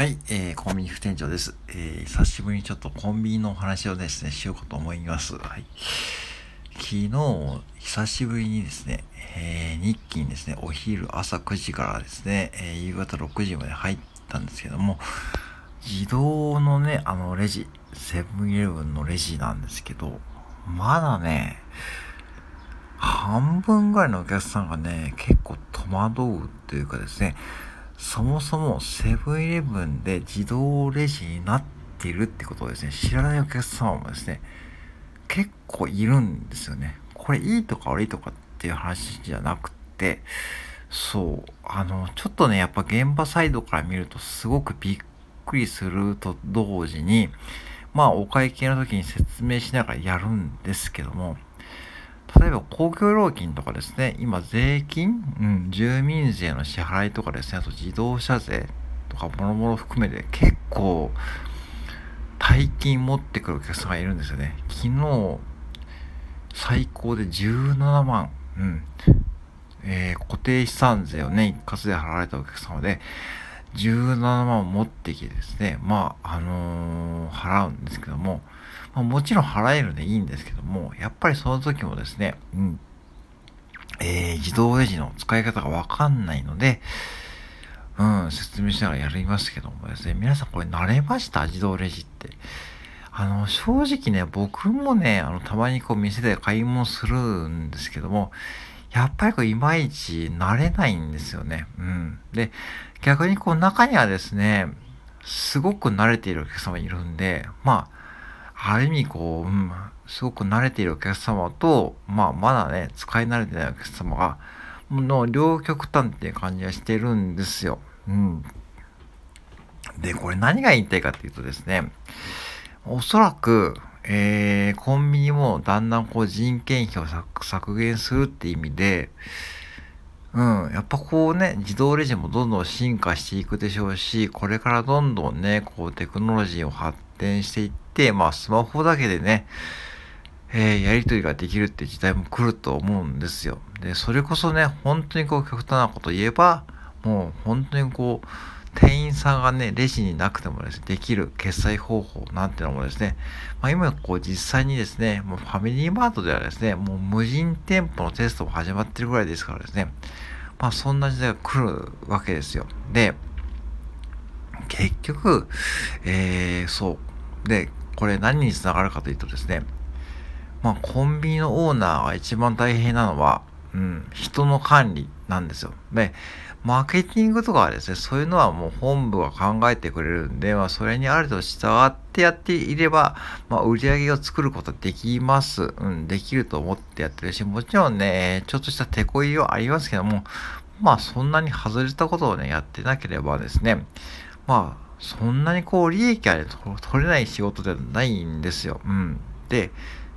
はい、えー、コンビニ副店長です。えー、久しぶりにちょっとコンビニのお話をですね、しようかと思います。はい。昨日、久しぶりにですね、えー、日記にですね、お昼朝9時からですね、えー、夕方6時まで入ったんですけども、自動のね、あのレジ、セブンイレブンのレジなんですけど、まだね、半分ぐらいのお客さんがね、結構戸惑うというかですね、そもそもセブンイレブンで自動レジになっているってことをですね、知らないお客様もですね、結構いるんですよね。これいいとか悪いとかっていう話じゃなくて、そう、あの、ちょっとね、やっぱ現場サイドから見るとすごくびっくりすると同時に、まあお会計の時に説明しながらやるんですけども、例えば公共料金とかですね、今税金、うん、住民税の支払いとかですね、あと自動車税とかもろもろ含めて結構大金持ってくるお客さんがいるんですよね。昨日、最高で17万、うん、えー、固定資産税をね、一括で払われたお客様で、17万を持ってきてですね、まあ、あのー、払うんですけども、まあ、もちろん払えるんでいいんですけども、やっぱりその時もですね、うん、えー、自動レジの使い方がわかんないので、うん、説明しながらやりますけどもですね、皆さんこれ慣れました？自動レジって。あの、正直ね、僕もね、あの、たまにこう店で買い物するんですけども、やっぱりこう、いまいち慣れないんですよね。うん。で、逆にこう、中にはですね、すごく慣れているお客様いるんで、まあ、ある意味こう、うん、すごく慣れているお客様と、まあ、まだね、使い慣れてないお客様が、の両極端っていう感じがしてるんですよ。うん。で、これ何が言いたいかっていうとですね、おそらく、えー、コンビニもだんだんこう人件費を削減するって意味で、うん、やっぱこうね、自動レジもどんどん進化していくでしょうし、これからどんどんね、こうテクノロジーを発展していって、まあスマホだけでね、えー、やりとりができるって時代も来ると思うんですよ。で、それこそね、本当にこう極端なこと言えば、もう本当にこう、店員さんがね、レジになくてもですね、できる決済方法なんてのもですね、まあ、今こう実際にですね、もうファミリーマートではですね、もう無人店舗のテストも始まってるぐらいですからですね、まあそんな時代が来るわけですよ。で、結局、えー、そう。で、これ何につながるかというとですね、まあコンビニのオーナーが一番大変なのは、うん、人の管理なんですよ。で、マーケティングとかはですね、そういうのはもう本部が考えてくれるんで、まあ、それにある程度従ってやっていれば、まあ、売り上げを作ることできます。うん、できると思ってやってるし、もちろんね、ちょっとした手こいはありますけども、まあ、そんなに外れたことをね、やってなければですね、まあ、そんなにこう、利益は、ね、取れない仕事ではないんですよ。うん。で、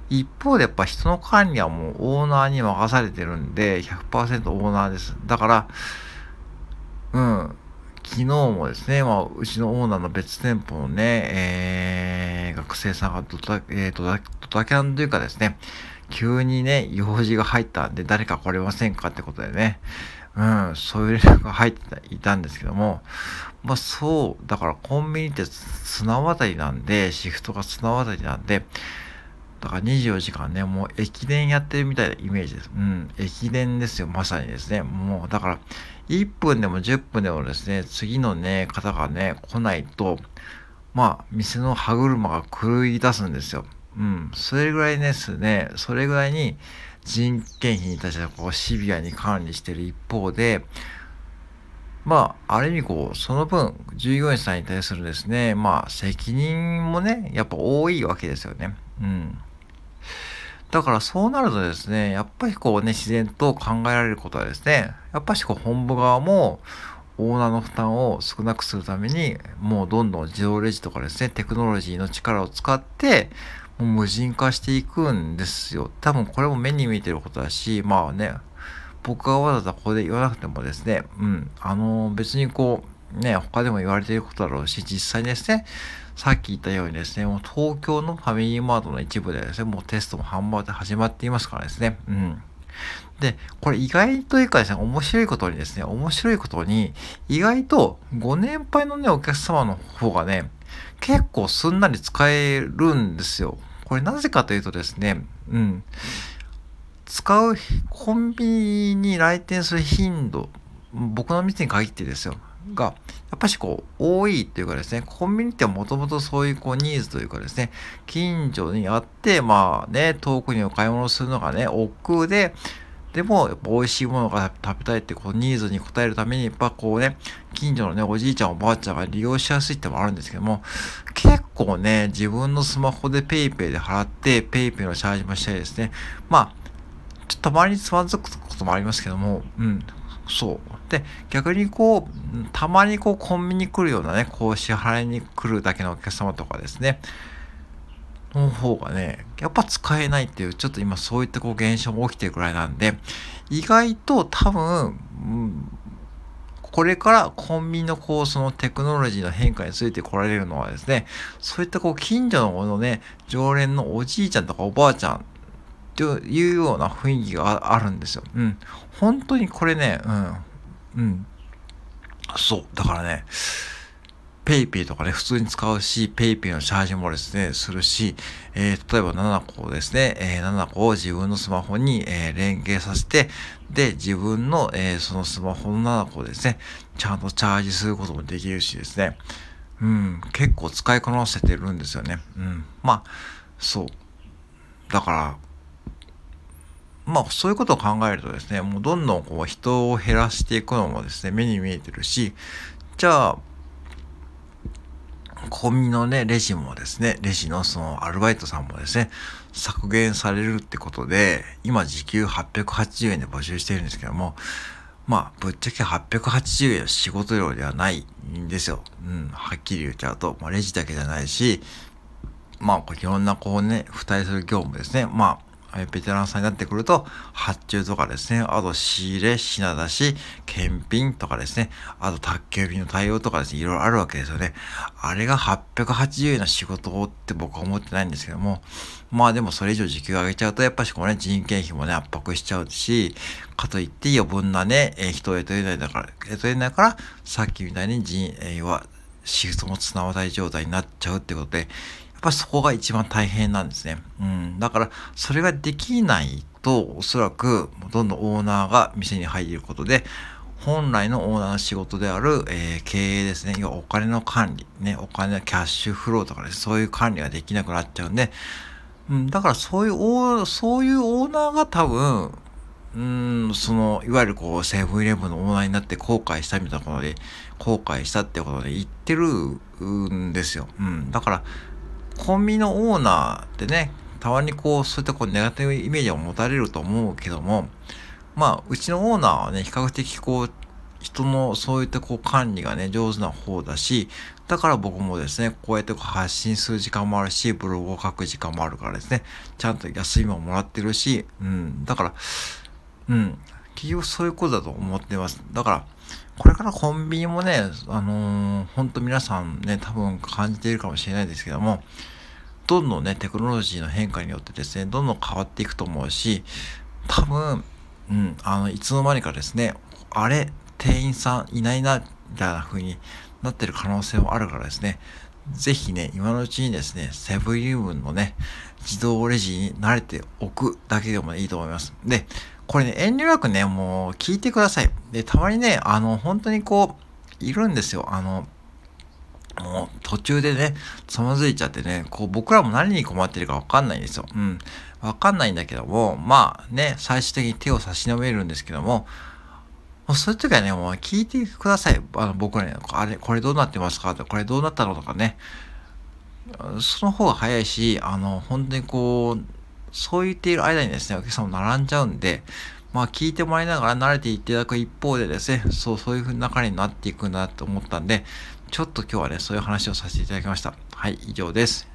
一方でやっぱ人の管理はもうオーナーに任されてるんで、100%オーナーです。だから、うん。昨日もですね、まあ、うちのオーナーの別店舗のね、えー、学生さんがドタ、えー、ドタ、ドタキャンというかですね、急にね、用事が入ったんで、誰か来れませんかってことでね、うん、そういう連絡が入って、いたんですけども、まあそう、だからコンビニって綱渡りなんで、シフトが綱渡りなんで、だから24時間ね、もう駅伝やってるみたいなイメージです。うん、駅伝ですよ、まさにですね。もう、だから、1分でも10分でもですね、次のね、方がね、来ないと、まあ、店の歯車が狂い出すんですよ。うん、それぐらいですね、それぐらいに人件費に対してこうシビアに管理してる一方で、まあ、ある意味こう、その分、従業員さんに対するですね、まあ、責任もね、やっぱ多いわけですよね。うん。だからそうなるとですね、やっぱりこうね、自然と考えられることはですね、やっぱしこう本部側もオーナーの負担を少なくするために、もうどんどん自動レジとかですね、テクノロジーの力を使って、もう無人化していくんですよ。多分これも目に見えてることだし、まあね、僕がわざわざここで言わなくてもですね、うん、あの別にこう、ね、他でも言われていることだろうし、実際ですね、さっき言ったようにですね、もう東京のファミリーマートの一部でですね、もうテストも販売で始まっていますからですね。うん。で、これ意外というかですね、面白いことにですね、面白いことに、意外とご年配のね、お客様の方がね、結構すんなり使えるんですよ。これなぜかというとですね、うん。使うコンビニに来店する頻度、僕の店に限ってですよ。が、やっぱしこう、多いっていうかですね、コンビニってもともとそういうこうニーズというかですね、近所にあって、まあね、遠くにお買い物するのがね、億劫で、でも、やっぱ美味しいものが食べたいってこうニーズに応えるために、やっぱこうね、近所のね、おじいちゃんおばあちゃんが利用しやすいってもあるんですけども、結構ね、自分のスマホで PayPay で払って、PayPay のチャージもしたりですね、まあ、ちょっとたまにつまずくこともありますけども、うん、そう。で、逆にこう、たまにこうコンビニ来るようなね、こう支払いに来るだけのお客様とかですね、の方がね、やっぱ使えないっていう、ちょっと今そういったこう現象も起きてるくらいなんで、意外と多分、うん、これからコンビニのこう、そのテクノロジーの変化について来られるのはですね、そういったこう、近所のこのね、常連のおじいちゃんとかおばあちゃんというような雰囲気があるんですよ。うん。本当にこれね、うん。うん。そう。だからね、 PayPay とかね、普通に使うし、 PayPay のチャージもですね、するし、えー、例えば7個ですね、えー、7個を自分のスマホに、えー、連携させて、で、自分の、えー、そのスマホの7個をですね、ちゃんとチャージすることもできるしですね、うん、結構使いこなせてるんですよね。うん。まあ、そう。だから、まあそういうことを考えるとですね、もうどんどんこう人を減らしていくのもですね、目に見えてるし、じゃあ、コンビニのね、レジもですね、レジのそのアルバイトさんもですね、削減されるってことで、今時給880円で募集してるんですけども、まあ、ぶっちゃけ880円の仕事量ではないんですよ。うん、はっきり言っちゃうと、まあ、レジだけじゃないし、まあ、いろんなこうね、付帯する業務ですね。まあ、ベテランさんになってくると、発注とかですね、あと仕入れ、品出し、検品とかですね、あと宅急便の対応とかですね、いろいろあるわけですよね。あれが880円の仕事をって僕は思ってないんですけども、まあでもそれ以上時給上げちゃうと、やっぱしこうね、人件費もね、圧迫しちゃうし、かといって余分なね、えー、人を雇えないだから、雇えないから、さっきみたいに人、えー、は、シフトも綱渡り状態になっちゃうってことで、ぱりそこが一番大変なんですね。うん。だから、それができないと、おそらく、どんどんオーナーが店に入ることで、本来のオーナーの仕事である、えー、経営ですね。要はお金の管理、ね、お金のキャッシュフローとかです、そういう管理ができなくなっちゃうんで、うん、だからそういうオー、そういうオーナーが多分、うん、その、いわゆるこう、セブンイレブンのオーナーになって後悔したみたいなことで、後悔したってことで言ってるんですよ。うん。だから、コンビニのオーナーってね、たまにこう、そういったこう、ネガティブイメージを持たれると思うけども、まあ、うちのオーナーはね、比較的こう、人のそういったこう管理がね、上手な方だし、だから僕もですね、こうやって発信する時間もあるし、ブログを書く時間もあるからですね、ちゃんと休みももらってるし、うん、だから、うん、結局そういうことだと思ってます。だから、これからコンビニもね、あのー、ほんと皆さんね、多分感じているかもしれないですけども、どんどんね、テクノロジーの変化によってですね、どんどん変わっていくと思うし、多分、うん、あの、いつの間にかですね、あれ、店員さんいないな、みたいな風になってる可能性もあるからですね、ぜひね、今のうちにですね、セブンイレブンのね、自動レジに慣れておくだけでもいいと思います。で、これね、遠慮なくね、もう聞いてください。で、たまにね、あの、本当にこう、いるんですよ。あの、もう途中でね、つまずいちゃってね、こう僕らも何に困ってるかわかんないんですよ。うん。わかんないんだけども、まあね、最終的に手を差し伸べるんですけども、もうそういう時はね、もう聞いてください。あの僕らね、あれ、これどうなってますかこれどうなったの？とかね。その方が早いし、あの、本当にこう、そう言っている間にですね、お客様並んじゃうんで、まあ聞いてもらいながら慣れていただく一方でですね、そう、そういう風な中になっていくんだと思ったんで、ちょっと今日はね、そういう話をさせていただきました。はい、以上です。